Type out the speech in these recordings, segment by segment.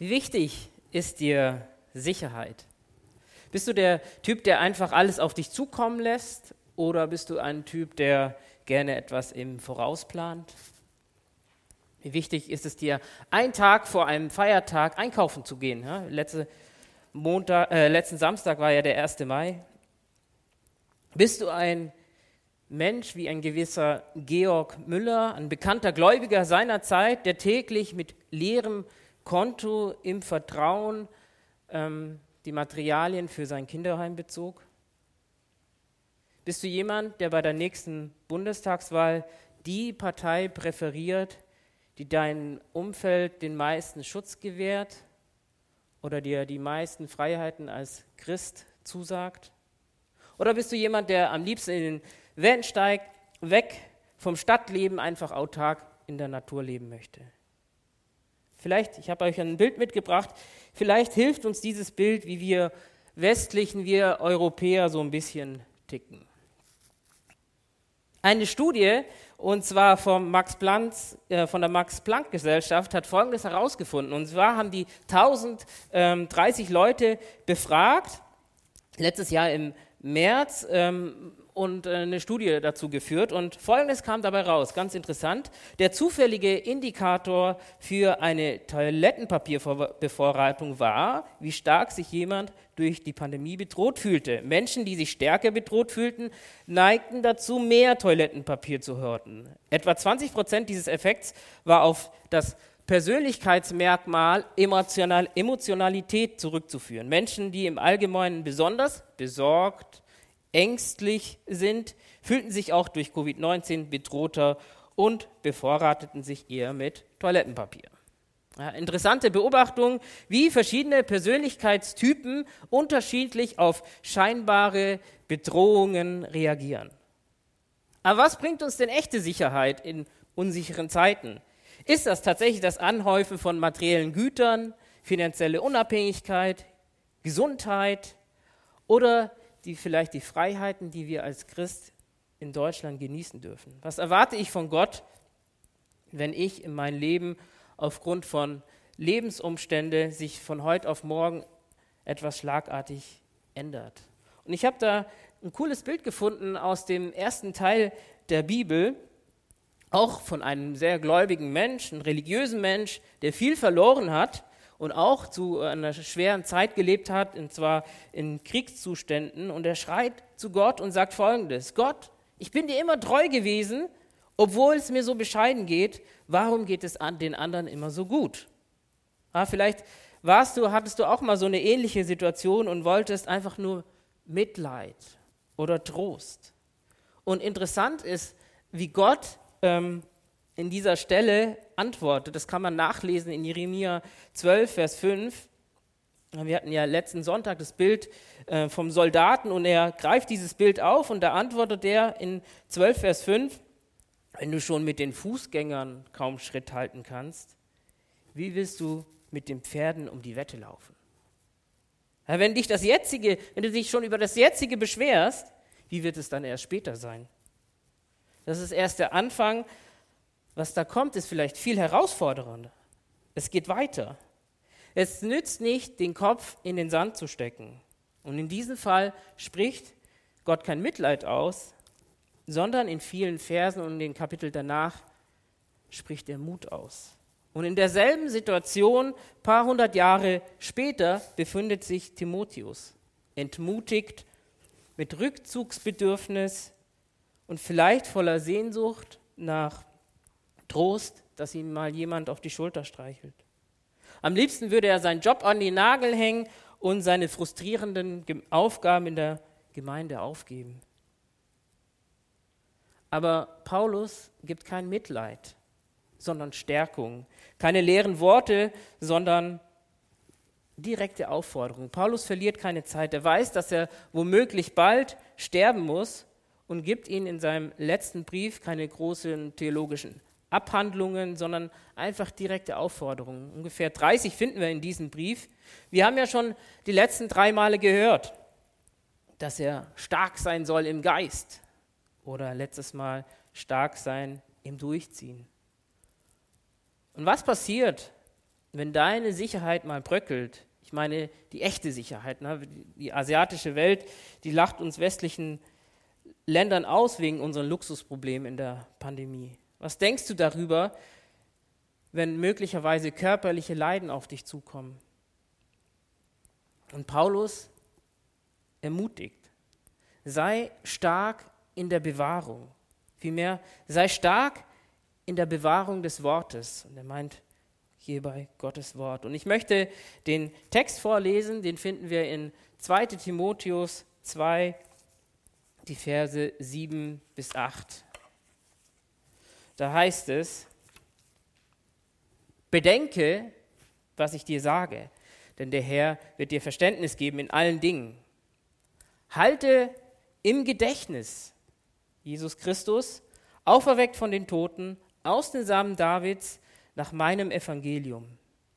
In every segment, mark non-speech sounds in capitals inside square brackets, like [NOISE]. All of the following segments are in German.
Wie wichtig ist dir Sicherheit? Bist du der Typ, der einfach alles auf dich zukommen lässt? Oder bist du ein Typ, der gerne etwas im Voraus plant? Wie wichtig ist es dir, einen Tag vor einem Feiertag einkaufen zu gehen? Ja, letzte Montag, äh, letzten Samstag war ja der 1. Mai. Bist du ein Mensch wie ein gewisser Georg Müller, ein bekannter Gläubiger seiner Zeit, der täglich mit leerem Konto im Vertrauen ähm, die Materialien für sein Kinderheim bezog? Bist du jemand, der bei der nächsten Bundestagswahl die Partei präferiert, die deinem Umfeld den meisten Schutz gewährt oder dir die meisten Freiheiten als Christ zusagt? Oder bist du jemand, der am liebsten in den Van steigt, weg vom Stadtleben, einfach autark in der Natur leben möchte? Vielleicht, ich habe euch ein Bild mitgebracht, vielleicht hilft uns dieses Bild, wie wir westlichen, wir Europäer so ein bisschen ticken. Eine Studie, und zwar vom Max Planck, äh, von der Max-Planck-Gesellschaft, hat Folgendes herausgefunden. Und zwar haben die 1030 Leute befragt, letztes Jahr im März, ähm, und äh, eine Studie dazu geführt. Und Folgendes kam dabei raus, ganz interessant. Der zufällige Indikator für eine Toilettenpapierbevorratung war, wie stark sich jemand durch die Pandemie bedroht fühlte. Menschen, die sich stärker bedroht fühlten, neigten dazu, mehr Toilettenpapier zu horten. Etwa 20 Prozent dieses Effekts war auf das Persönlichkeitsmerkmal Emotional, Emotionalität zurückzuführen. Menschen, die im Allgemeinen besonders besorgt, ängstlich sind, fühlten sich auch durch Covid-19 bedrohter und bevorrateten sich eher mit Toilettenpapier. Ja, interessante Beobachtung, wie verschiedene Persönlichkeitstypen unterschiedlich auf scheinbare Bedrohungen reagieren. Aber was bringt uns denn echte Sicherheit in unsicheren Zeiten? Ist das tatsächlich das Anhäufen von materiellen Gütern, finanzielle Unabhängigkeit, Gesundheit oder die vielleicht die Freiheiten, die wir als Christ in Deutschland genießen dürfen? Was erwarte ich von Gott, wenn ich in mein Leben aufgrund von Lebensumständen sich von heute auf morgen etwas schlagartig ändert? Und ich habe da ein cooles Bild gefunden aus dem ersten Teil der Bibel, auch von einem sehr gläubigen Mensch, einem religiösen Mensch, der viel verloren hat und auch zu einer schweren Zeit gelebt hat, und zwar in Kriegszuständen. Und er schreit zu Gott und sagt folgendes, Gott, ich bin dir immer treu gewesen, obwohl es mir so bescheiden geht, warum geht es an den anderen immer so gut? Ja, vielleicht warst du, hattest du auch mal so eine ähnliche Situation und wolltest einfach nur Mitleid oder Trost. Und interessant ist, wie Gott ähm, in dieser Stelle antwortet. Das kann man nachlesen in Jeremia 12, Vers 5. Wir hatten ja letzten Sonntag das Bild äh, vom Soldaten und er greift dieses Bild auf und da antwortet er in 12, Vers 5, wenn du schon mit den Fußgängern kaum Schritt halten kannst, wie willst du mit den Pferden um die Wette laufen? Wenn dich das jetzige, wenn du dich schon über das jetzige beschwerst, wie wird es dann erst später sein? Das ist erst der Anfang was da kommt, ist vielleicht viel herausfordernder. Es geht weiter. Es nützt nicht, den Kopf in den Sand zu stecken. Und in diesem Fall spricht Gott kein Mitleid aus, sondern in vielen Versen und in den Kapiteln danach spricht er Mut aus. Und in derselben Situation, paar hundert Jahre später, befindet sich Timotheus, entmutigt, mit Rückzugsbedürfnis und vielleicht voller Sehnsucht nach Trost, dass ihm mal jemand auf die Schulter streichelt. Am liebsten würde er seinen Job an die Nagel hängen und seine frustrierenden Aufgaben in der Gemeinde aufgeben. Aber Paulus gibt kein Mitleid, sondern Stärkung. Keine leeren Worte, sondern direkte Aufforderung. Paulus verliert keine Zeit. Er weiß, dass er womöglich bald sterben muss und gibt ihnen in seinem letzten Brief keine großen theologischen Abhandlungen, sondern einfach direkte Aufforderungen. Ungefähr 30 finden wir in diesem Brief. Wir haben ja schon die letzten drei Male gehört, dass er stark sein soll im Geist oder letztes Mal stark sein im Durchziehen. Und was passiert, wenn deine Sicherheit mal bröckelt, ich meine die echte Sicherheit, ne? die asiatische Welt, die lacht uns westlichen Ländern aus wegen unseren Luxusproblemen in der Pandemie. Was denkst du darüber, wenn möglicherweise körperliche Leiden auf dich zukommen? Und Paulus ermutigt, sei stark in der Bewahrung. Vielmehr, sei stark in der Bewahrung des Wortes. Und er meint hierbei Gottes Wort. Und ich möchte den Text vorlesen, den finden wir in 2 Timotheus 2, die Verse 7 bis 8. Da heißt es, bedenke, was ich dir sage, denn der Herr wird dir Verständnis geben in allen Dingen. Halte im Gedächtnis Jesus Christus, auferweckt von den Toten, aus den Samen Davids, nach meinem Evangelium,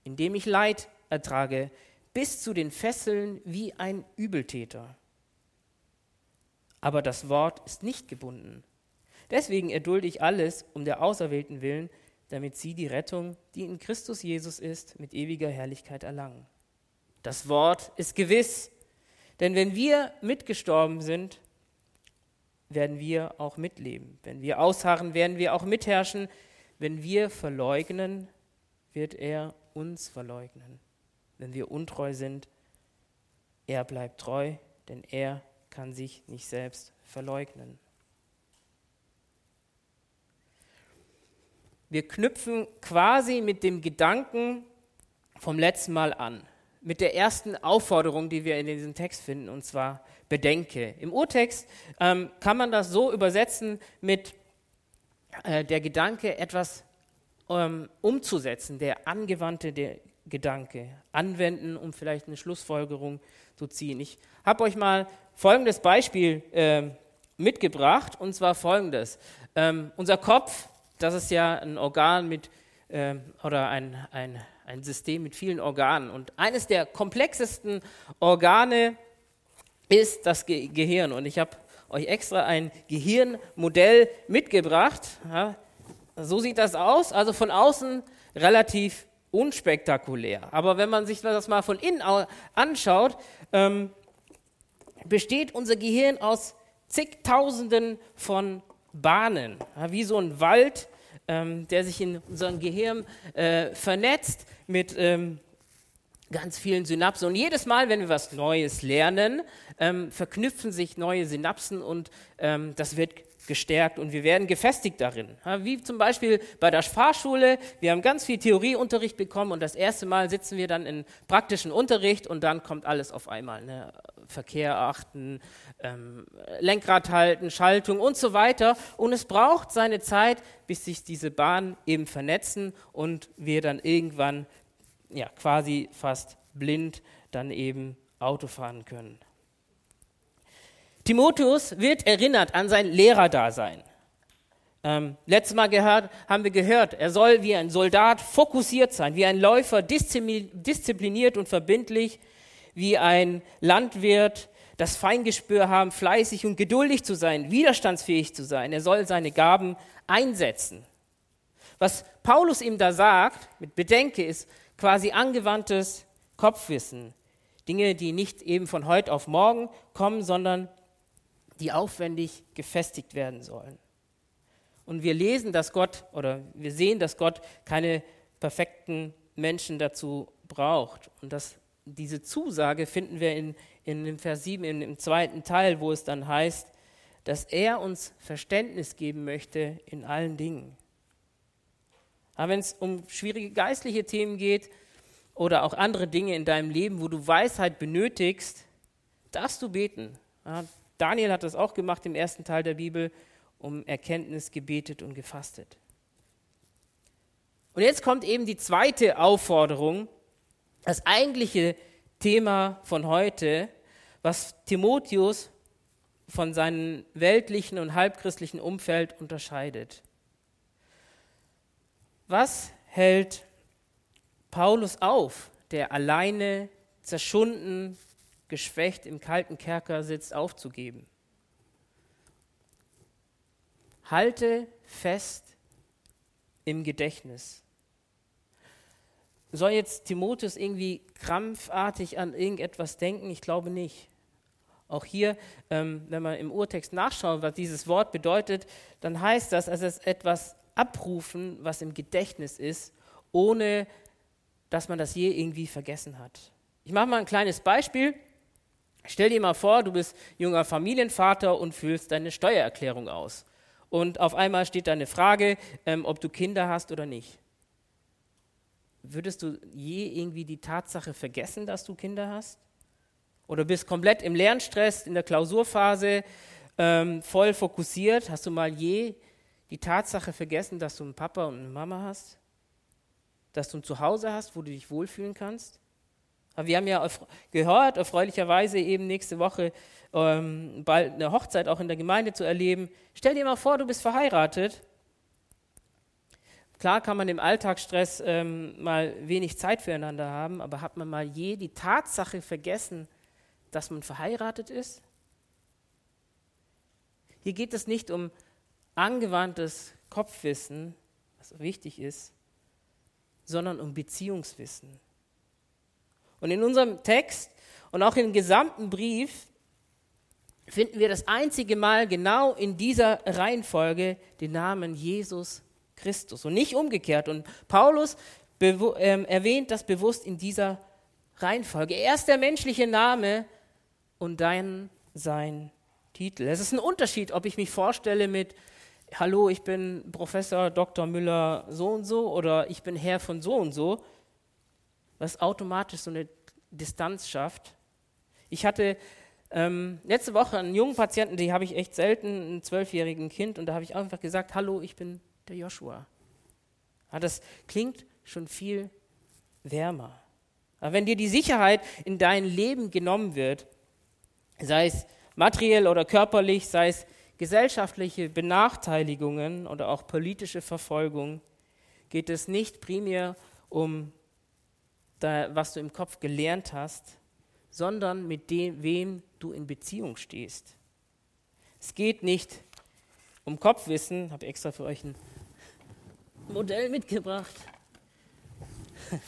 in dem ich Leid ertrage, bis zu den Fesseln wie ein Übeltäter. Aber das Wort ist nicht gebunden. Deswegen erdulde ich alles um der Auserwählten willen, damit sie die Rettung, die in Christus Jesus ist, mit ewiger Herrlichkeit erlangen. Das Wort ist gewiss, denn wenn wir mitgestorben sind, werden wir auch mitleben. Wenn wir ausharren, werden wir auch mitherrschen. Wenn wir verleugnen, wird er uns verleugnen. Wenn wir untreu sind, er bleibt treu, denn er kann sich nicht selbst verleugnen. Wir knüpfen quasi mit dem Gedanken vom letzten Mal an, mit der ersten Aufforderung, die wir in diesem Text finden, und zwar bedenke. Im Urtext ähm, kann man das so übersetzen mit äh, der Gedanke, etwas ähm, umzusetzen, der angewandte der Gedanke, anwenden, um vielleicht eine Schlussfolgerung zu ziehen. Ich habe euch mal folgendes Beispiel äh, mitgebracht, und zwar folgendes. Ähm, unser Kopf, das ist ja ein Organ mit, äh, oder ein, ein, ein System mit vielen Organen. Und eines der komplexesten Organe ist das Ge Gehirn. Und ich habe euch extra ein Gehirnmodell mitgebracht. Ja, so sieht das aus. Also von außen relativ unspektakulär. Aber wenn man sich das mal von innen anschaut, ähm, besteht unser Gehirn aus zigtausenden von Bahnen. Wie so ein Wald, ähm, der sich in unserem Gehirn äh, vernetzt mit ähm, ganz vielen Synapsen. Und jedes Mal, wenn wir was Neues lernen, ähm, verknüpfen sich neue Synapsen und das wird gestärkt und wir werden gefestigt darin. Wie zum Beispiel bei der Fahrschule. Wir haben ganz viel Theorieunterricht bekommen und das erste Mal sitzen wir dann in praktischen Unterricht und dann kommt alles auf einmal. Ne? Verkehr achten, ähm, Lenkrad halten, Schaltung und so weiter. Und es braucht seine Zeit, bis sich diese Bahnen eben vernetzen und wir dann irgendwann ja, quasi fast blind dann eben Auto fahren können. Timotheus wird erinnert an sein Lehrerdasein. Ähm, letztes Mal gehört, haben wir gehört, er soll wie ein Soldat fokussiert sein, wie ein Läufer diszipliniert und verbindlich, wie ein Landwirt das Feingespür haben, fleißig und geduldig zu sein, widerstandsfähig zu sein. Er soll seine Gaben einsetzen. Was Paulus ihm da sagt, mit Bedenke, ist, quasi angewandtes Kopfwissen. Dinge, die nicht eben von heute auf morgen kommen, sondern die aufwendig gefestigt werden sollen. Und wir lesen, dass Gott oder wir sehen, dass Gott keine perfekten Menschen dazu braucht. Und dass diese Zusage finden wir in, in dem Vers 7, in, im zweiten Teil, wo es dann heißt, dass er uns Verständnis geben möchte in allen Dingen. Aber wenn es um schwierige geistliche Themen geht oder auch andere Dinge in deinem Leben, wo du Weisheit benötigst, darfst du beten. Daniel hat das auch gemacht im ersten Teil der Bibel, um Erkenntnis gebetet und gefastet. Und jetzt kommt eben die zweite Aufforderung, das eigentliche Thema von heute, was Timotheus von seinem weltlichen und halbchristlichen Umfeld unterscheidet. Was hält Paulus auf, der alleine, zerschunden, geschwächt im kalten Kerker sitzt, aufzugeben? Halte fest im Gedächtnis. soll jetzt Timotheus irgendwie krampfartig an irgendetwas denken? Ich glaube nicht. Auch hier, ähm, wenn man im Urtext nachschaut, was dieses Wort bedeutet, dann heißt das, also es etwas abrufen, was im Gedächtnis ist, ohne dass man das je irgendwie vergessen hat. Ich mache mal ein kleines Beispiel. Stell dir mal vor, du bist junger Familienvater und füllst deine Steuererklärung aus. Und auf einmal steht da eine Frage, ähm, ob du Kinder hast oder nicht. Würdest du je irgendwie die Tatsache vergessen, dass du Kinder hast? Oder bist komplett im Lernstress, in der Klausurphase, ähm, voll fokussiert? Hast du mal je die Tatsache vergessen, dass du einen Papa und eine Mama hast? Dass du ein Zuhause hast, wo du dich wohlfühlen kannst? Wir haben ja gehört, erfreulicherweise eben nächste Woche ähm, bald eine Hochzeit auch in der Gemeinde zu erleben. Stell dir mal vor, du bist verheiratet. Klar kann man im Alltagsstress ähm, mal wenig Zeit füreinander haben, aber hat man mal je die Tatsache vergessen, dass man verheiratet ist? Hier geht es nicht um angewandtes Kopfwissen, was wichtig ist, sondern um Beziehungswissen. Und in unserem Text und auch im gesamten Brief finden wir das einzige Mal genau in dieser Reihenfolge den Namen Jesus Christus und nicht umgekehrt. Und Paulus ähm, erwähnt das bewusst in dieser Reihenfolge. Erst der menschliche Name und dann sein Titel. Es ist ein Unterschied, ob ich mich vorstelle mit Hallo, ich bin Professor Dr. Müller so und so oder ich bin Herr von so und so was automatisch so eine Distanz schafft. Ich hatte ähm, letzte Woche einen jungen Patienten, die habe ich echt selten, ein zwölfjährigen Kind, und da habe ich einfach gesagt, hallo, ich bin der Joshua. Ja, das klingt schon viel wärmer. Aber wenn dir die Sicherheit in dein Leben genommen wird, sei es materiell oder körperlich, sei es gesellschaftliche Benachteiligungen oder auch politische Verfolgung, geht es nicht primär um was du im Kopf gelernt hast, sondern mit dem, wem du in Beziehung stehst. Es geht nicht um Kopfwissen, habe extra für euch ein Modell mitgebracht. [LAUGHS]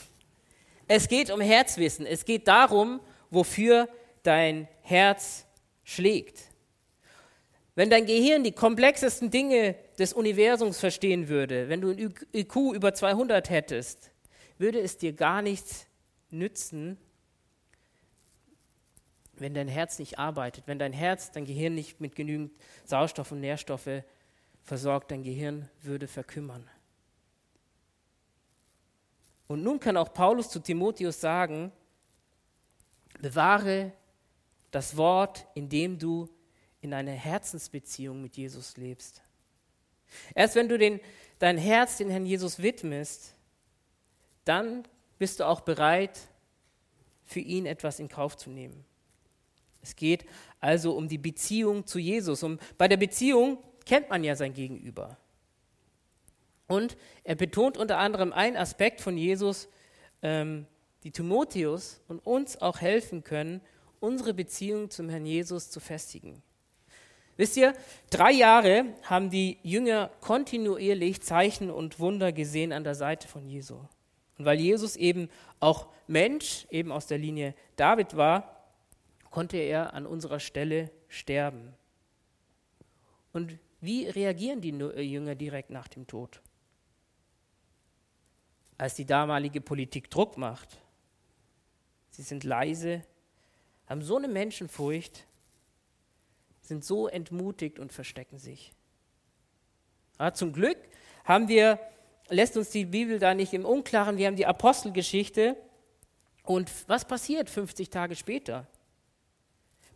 Es geht um Herzwissen. Es geht darum, wofür dein Herz schlägt. Wenn dein Gehirn die komplexesten Dinge des Universums verstehen würde, wenn du ein IQ über 200 hättest, würde es dir gar nichts nützen, wenn dein Herz nicht arbeitet, wenn dein Herz, dein Gehirn nicht mit genügend Sauerstoff und Nährstoffe versorgt, dein Gehirn würde verkümmern. Und nun kann auch Paulus zu Timotheus sagen, bewahre das Wort, indem du in einer Herzensbeziehung mit Jesus lebst. Erst wenn du den, dein Herz den Herrn Jesus widmest, dann bist du auch bereit, für ihn etwas in Kauf zu nehmen. Es geht also um die Beziehung zu Jesus. Und bei der Beziehung kennt man ja sein Gegenüber. Und er betont unter anderem einen Aspekt von Jesus, ähm, die Timotheus und uns auch helfen können, unsere Beziehung zum Herrn Jesus zu festigen. Wisst ihr, drei Jahre haben die Jünger kontinuierlich Zeichen und Wunder gesehen an der Seite von Jesu. Und weil Jesus eben auch Mensch, eben aus der Linie David war, konnte er an unserer Stelle sterben. Und wie reagieren die äh, Jünger direkt nach dem Tod? Als die damalige Politik Druck macht. Sie sind leise, haben so eine Menschenfurcht, sind so entmutigt und verstecken sich. Aber zum Glück haben wir lässt uns die Bibel da nicht im Unklaren. Wir haben die Apostelgeschichte. Und was passiert 50 Tage später?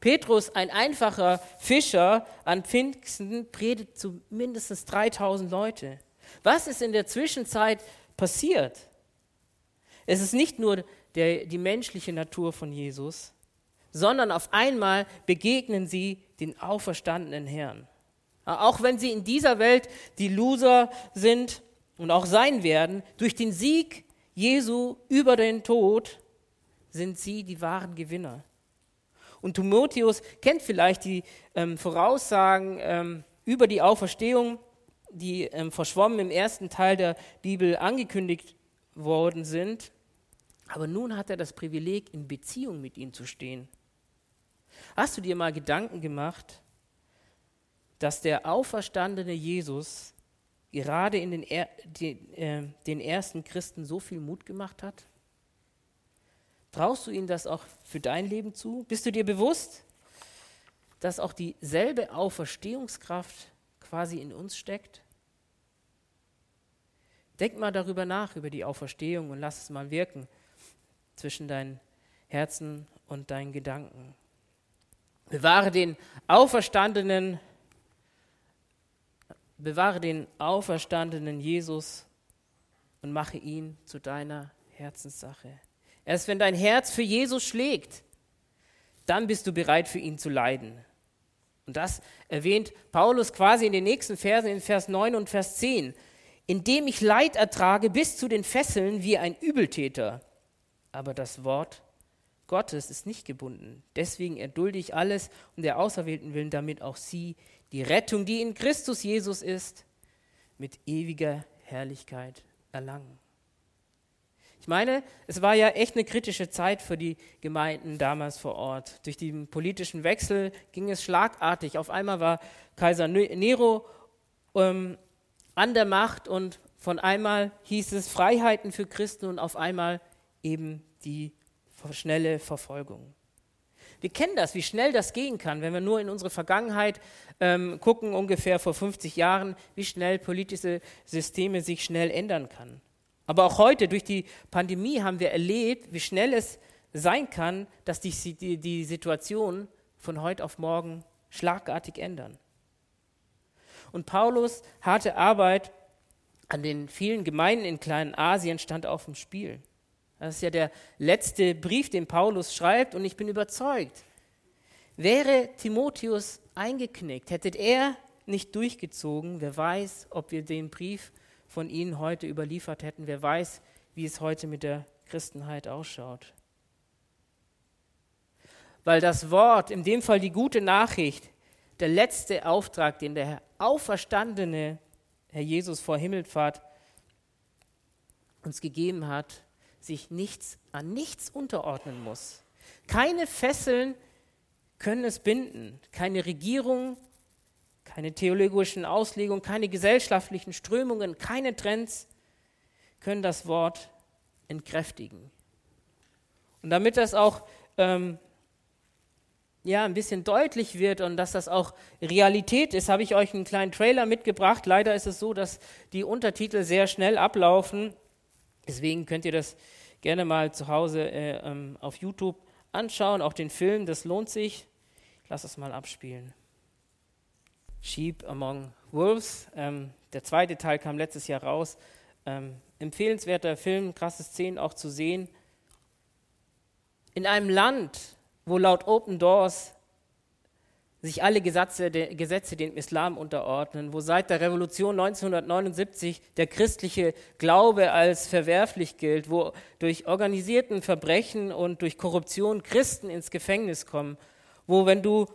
Petrus, ein einfacher Fischer an Pfingsten, predigt zu mindestens 3000 Leute. Was ist in der Zwischenzeit passiert? Es ist nicht nur der, die menschliche Natur von Jesus, sondern auf einmal begegnen sie den auferstandenen Herrn. Auch wenn sie in dieser Welt die Loser sind, und auch sein werden, durch den Sieg Jesu über den Tod sind sie die wahren Gewinner. Und Timotheus kennt vielleicht die ähm, Voraussagen ähm, über die Auferstehung, die ähm, verschwommen im ersten Teil der Bibel angekündigt worden sind. Aber nun hat er das Privileg, in Beziehung mit ihm zu stehen. Hast du dir mal Gedanken gemacht, dass der auferstandene Jesus gerade in den, er, den, äh, den ersten Christen so viel Mut gemacht hat? Traust du ihm das auch für dein Leben zu? Bist du dir bewusst, dass auch dieselbe Auferstehungskraft quasi in uns steckt? Denk mal darüber nach, über die Auferstehung und lass es mal wirken zwischen deinen Herzen und deinen Gedanken. Bewahre den auferstandenen, bewahre den auferstandenen Jesus und mache ihn zu deiner Herzenssache. Erst wenn dein Herz für Jesus schlägt, dann bist du bereit für ihn zu leiden. Und das erwähnt Paulus quasi in den nächsten Versen, in Vers 9 und Vers 10. Indem ich Leid ertrage bis zu den Fesseln wie ein Übeltäter. Aber das Wort Gottes ist nicht gebunden. Deswegen erdulde ich alles um der Auserwählten willen, damit auch sie die Rettung, die in Christus Jesus ist, mit ewiger Herrlichkeit erlangen. Ich meine, es war ja echt eine kritische Zeit für die Gemeinden damals vor Ort. Durch den politischen Wechsel ging es schlagartig. Auf einmal war Kaiser Nero ähm, an der Macht und von einmal hieß es Freiheiten für Christen und auf einmal eben die schnelle Verfolgung. Wir kennen das, wie schnell das gehen kann, wenn wir nur in unsere Vergangenheit ähm, gucken, ungefähr vor 50 Jahren, wie schnell politische Systeme sich schnell ändern kann. Aber auch heute durch die Pandemie haben wir erlebt, wie schnell es sein kann, dass die, die, die Situation von heute auf morgen schlagartig ändern. Und Paulus harte Arbeit an den vielen Gemeinden in Kleinasien stand auf dem Spiel. Das ist ja der letzte Brief, den Paulus schreibt, und ich bin überzeugt, wäre Timotheus eingeknickt, hätte er nicht durchgezogen, wer weiß, ob wir den Brief von ihnen heute überliefert hätten. Wer weiß, wie es heute mit der Christenheit ausschaut. Weil das Wort, in dem Fall die gute Nachricht, der letzte Auftrag, den der auferstandene Herr Jesus vor Himmelfahrt uns gegeben hat, sich nichts an nichts unterordnen muss. Keine Fesseln können es binden, keine Regierung, keine theologischen Auslegungen, keine gesellschaftlichen Strömungen, keine Trends können das Wort entkräftigen. Und damit das auch ähm, ja, ein bisschen deutlich wird und dass das auch Realität ist, habe ich euch einen kleinen Trailer mitgebracht. Leider ist es so, dass die Untertitel sehr schnell ablaufen. Deswegen könnt ihr das gerne mal zu Hause äh, ähm, auf YouTube anschauen, auch den Film, das lohnt sich. Ich lasse es mal abspielen. Sheep Among Wolves. Ähm, der zweite Teil kam letztes Jahr raus. Ähm, empfehlenswerter Film, krasse Szenen auch zu sehen. In einem Land, wo laut Open Doors sich alle Gesetze, de, Gesetze dem Islam unterordnen, wo seit der Revolution 1979 der christliche Glaube als verwerflich gilt, wo durch organisierten Verbrechen und durch Korruption Christen ins Gefängnis kommen, wo wenn du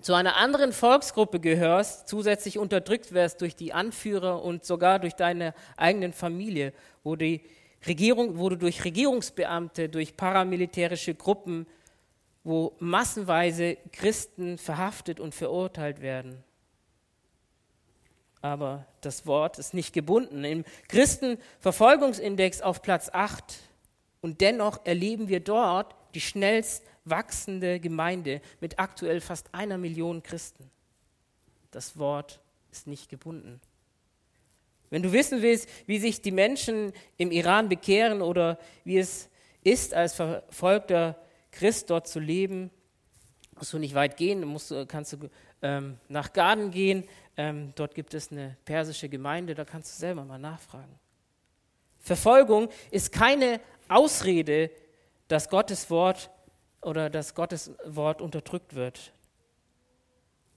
zu einer anderen Volksgruppe gehörst, zusätzlich unterdrückt wirst durch die Anführer und sogar durch deine eigenen Familie, wo, die Regierung, wo du durch Regierungsbeamte, durch paramilitärische Gruppen, wo massenweise Christen verhaftet und verurteilt werden. Aber das Wort ist nicht gebunden. Im Christenverfolgungsindex auf Platz 8 und dennoch erleben wir dort die schnellst wachsende Gemeinde mit aktuell fast einer Million Christen. Das Wort ist nicht gebunden. Wenn du wissen willst, wie sich die Menschen im Iran bekehren oder wie es ist, als verfolgter Christ dort zu leben, musst du nicht weit gehen, musst, kannst du ähm, nach Garden gehen. Ähm, dort gibt es eine persische Gemeinde, da kannst du selber mal nachfragen. Verfolgung ist keine Ausrede, dass Gottes Wort oder dass Gottes Wort unterdrückt wird.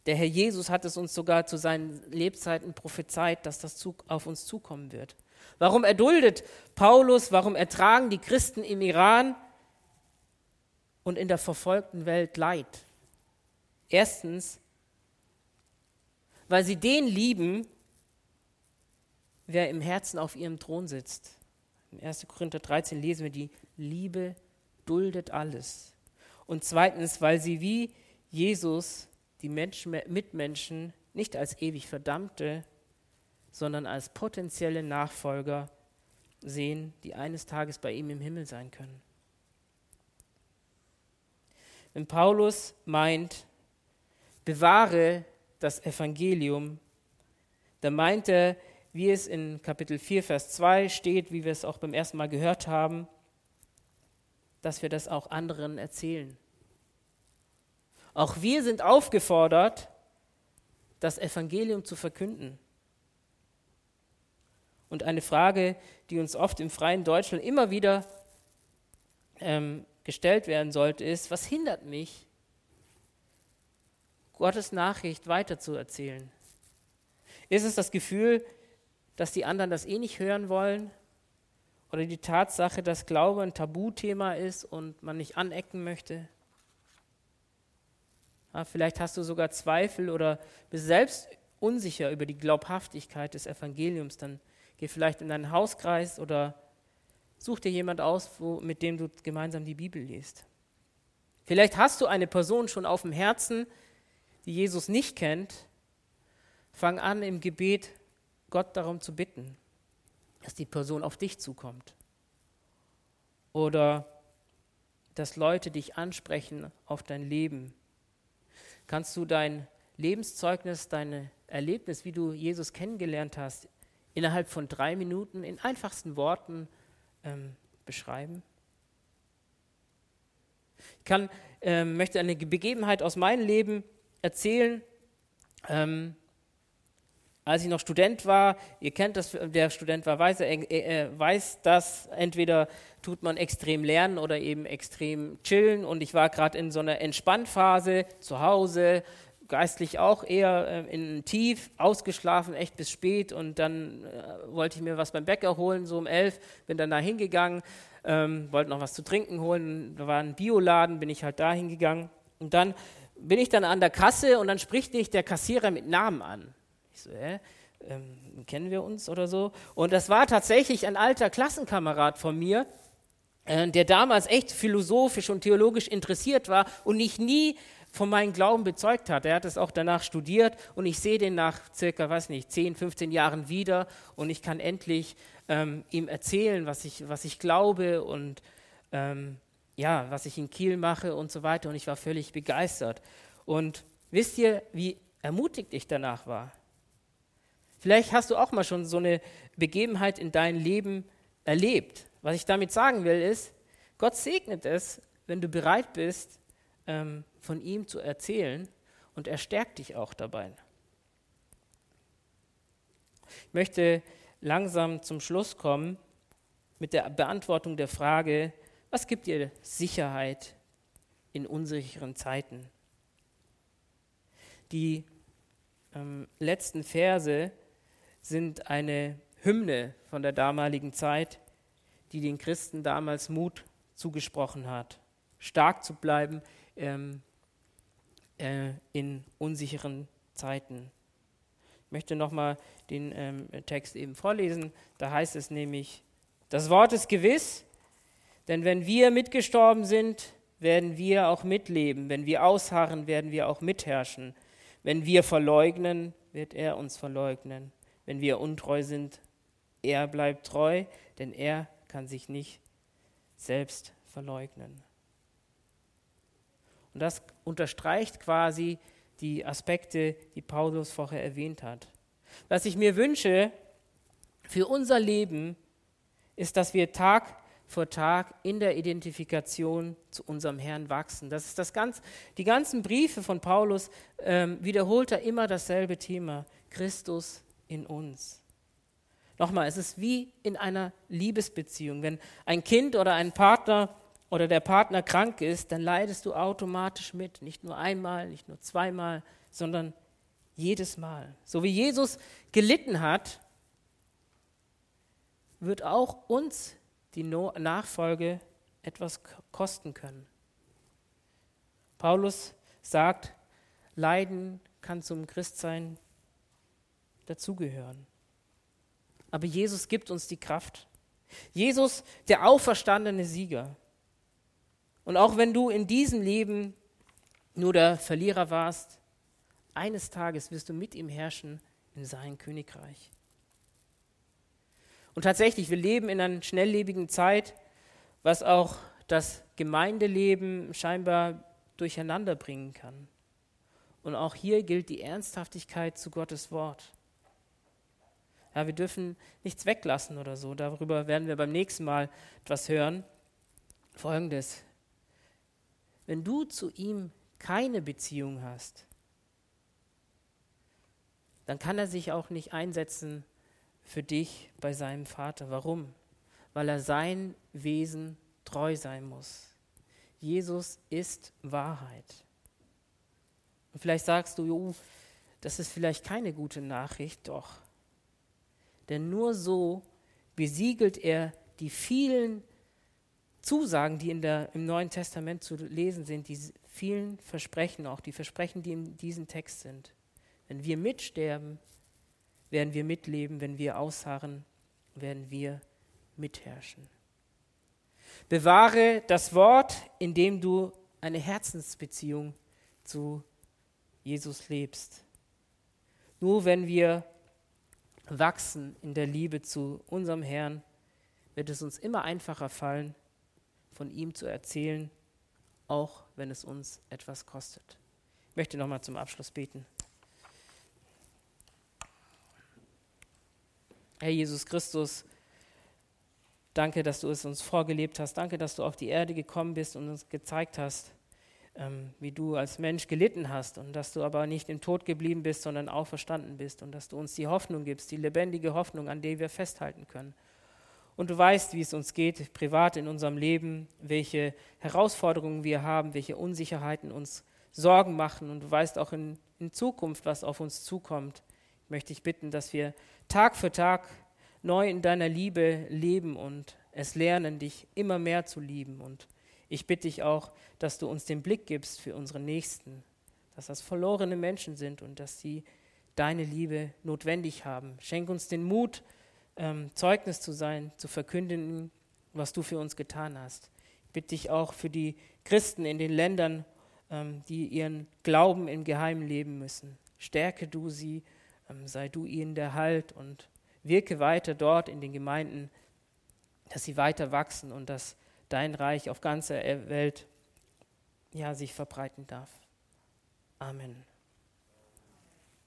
Der Herr Jesus hat es uns sogar zu seinen Lebzeiten prophezeit, dass das auf uns zukommen wird. Warum erduldet Paulus, warum ertragen die Christen im Iran und in der verfolgten Welt Leid? Erstens, weil sie den lieben, wer im Herzen auf ihrem Thron sitzt, In 1. Korinther 13 lesen wir, die Liebe duldet alles. Und zweitens, weil sie wie Jesus die Menschen, Mitmenschen nicht als ewig Verdammte, sondern als potenzielle Nachfolger sehen, die eines Tages bei ihm im Himmel sein können. Wenn Paulus meint, bewahre das Evangelium, dann meint er, wie es in Kapitel 4, Vers 2 steht, wie wir es auch beim ersten Mal gehört haben, dass wir das auch anderen erzählen. Auch wir sind aufgefordert, das Evangelium zu verkünden. Und eine Frage, die uns oft im freien Deutschland immer wieder ähm, gestellt werden sollte, ist, was hindert mich, Gottes Nachricht weiterzuerzählen? Ist es das Gefühl, dass die anderen das eh nicht hören wollen? Oder die Tatsache, dass Glaube ein Tabuthema ist und man nicht anecken möchte? Ja, vielleicht hast du sogar Zweifel oder bist selbst unsicher über die Glaubhaftigkeit des Evangeliums. Dann geh vielleicht in deinen Hauskreis oder such dir jemand aus, wo, mit dem du gemeinsam die Bibel liest. Vielleicht hast du eine Person schon auf dem Herzen, die Jesus nicht kennt. Fang an im Gebet Gott darum zu bitten, dass die Person auf dich zukommt. Oder dass Leute dich ansprechen auf dein Leben Kannst du dein Lebenszeugnis, dein Erlebnis, wie du Jesus kennengelernt hast, innerhalb von drei Minuten in einfachsten Worten ähm, beschreiben? Ich kann, ähm, möchte eine Begebenheit aus meinem Leben erzählen. Ähm, als ich noch Student war, ihr kennt das, der Student war, weiß, er, äh, weiß das, entweder tut man extrem lernen oder eben extrem chillen. Und ich war gerade in so einer Entspannphase zu Hause, geistlich auch eher äh, in Tief, ausgeschlafen, echt bis spät. Und dann äh, wollte ich mir was beim Bäcker holen, so um elf, bin dann da hingegangen, ähm, wollte noch was zu trinken holen. Da war ein Bioladen, bin ich halt da hingegangen. Und dann bin ich dann an der Kasse und dann spricht mich der Kassierer mit Namen an. Ich so, hä? Ähm, kennen wir uns oder so? Und das war tatsächlich ein alter Klassenkamerad von mir, äh, der damals echt philosophisch und theologisch interessiert war und mich nie von meinem Glauben bezeugt hat. Er hat es auch danach studiert und ich sehe den nach circa, weiß nicht, 10, 15 Jahren wieder und ich kann endlich ähm, ihm erzählen, was ich, was ich glaube und ähm, ja, was ich in Kiel mache und so weiter und ich war völlig begeistert. Und wisst ihr, wie ermutigt ich danach war? Vielleicht hast du auch mal schon so eine Begebenheit in deinem Leben erlebt. Was ich damit sagen will, ist, Gott segnet es, wenn du bereit bist, ähm, von ihm zu erzählen und er stärkt dich auch dabei. Ich möchte langsam zum Schluss kommen mit der Beantwortung der Frage, was gibt dir Sicherheit in unsicheren Zeiten? Die ähm, letzten Verse sind eine Hymne von der damaligen Zeit, die den Christen damals Mut zugesprochen hat, stark zu bleiben ähm, äh, in unsicheren Zeiten. Ich möchte nochmal den ähm, Text eben vorlesen. Da heißt es nämlich, das Wort ist gewiss, denn wenn wir mitgestorben sind, werden wir auch mitleben. Wenn wir ausharren, werden wir auch mitherrschen. Wenn wir verleugnen, wird er uns verleugnen wenn wir untreu sind. Er bleibt treu, denn er kann sich nicht selbst verleugnen. Und das unterstreicht quasi die Aspekte, die Paulus vorher erwähnt hat. Was ich mir wünsche für unser Leben, ist, dass wir Tag für Tag in der Identifikation zu unserem Herrn wachsen. Das ist das ganz, die ganzen Briefe von Paulus ähm, wiederholt er immer dasselbe Thema: Christus in uns. Nochmal, es ist wie in einer Liebesbeziehung. Wenn ein Kind oder ein Partner oder der Partner krank ist, dann leidest du automatisch mit. Nicht nur einmal, nicht nur zweimal, sondern jedes Mal. So wie Jesus gelitten hat, wird auch uns die Nachfolge etwas kosten können. Paulus sagt, Leiden kann zum Christsein dazugehören. Aber Jesus gibt uns die Kraft. Jesus, der auferstandene Sieger. Und auch wenn du in diesem Leben nur der Verlierer warst, eines Tages wirst du mit ihm herrschen in sein Königreich. Und tatsächlich, wir leben in einer schnelllebigen Zeit, was auch das Gemeindeleben scheinbar durcheinander bringen kann. Und auch hier gilt die Ernsthaftigkeit zu Gottes Wort. Ja, wir dürfen nichts weglassen oder so. Darüber werden wir beim nächsten Mal etwas hören. Folgendes. Wenn du zu ihm keine Beziehung hast, dann kann er sich auch nicht einsetzen für dich bei seinem Vater. Warum? Weil er sein Wesen treu sein muss. Jesus ist Wahrheit. Und vielleicht sagst du, jo, das ist vielleicht keine gute Nachricht, doch. Denn nur so besiegelt er die vielen Zusagen, die in der, im Neuen Testament zu lesen sind, die vielen Versprechen, auch die Versprechen, die in diesem Text sind. Wenn wir mitsterben, werden wir mitleben. Wenn wir ausharren, werden wir mitherrschen. Bewahre das Wort, indem du eine Herzensbeziehung zu Jesus lebst. Nur wenn wir wachsen in der Liebe zu unserem Herrn, wird es uns immer einfacher fallen, von ihm zu erzählen, auch wenn es uns etwas kostet. Ich möchte nochmal zum Abschluss beten. Herr Jesus Christus, danke, dass du es uns vorgelebt hast. Danke, dass du auf die Erde gekommen bist und uns gezeigt hast, ähm, wie du als Mensch gelitten hast und dass du aber nicht im Tod geblieben bist, sondern auferstanden bist und dass du uns die Hoffnung gibst, die lebendige Hoffnung, an der wir festhalten können. Und du weißt, wie es uns geht, privat in unserem Leben, welche Herausforderungen wir haben, welche Unsicherheiten uns Sorgen machen. Und du weißt auch in, in Zukunft, was auf uns zukommt. Ich möchte dich bitten, dass wir Tag für Tag neu in deiner Liebe leben und es lernen, dich immer mehr zu lieben. Und ich bitte dich auch, dass du uns den Blick gibst für unsere Nächsten, dass das verlorene Menschen sind und dass sie deine Liebe notwendig haben. Schenk uns den Mut, ähm, Zeugnis zu sein, zu verkünden, was du für uns getan hast. Ich bitte dich auch für die Christen in den Ländern, ähm, die ihren Glauben im Geheimen leben müssen. Stärke du sie ähm, sei du ihnen der Halt und wirke weiter dort in den Gemeinden, dass sie weiter wachsen und dass dein Reich auf ganzer Welt ja, sich verbreiten darf. Amen.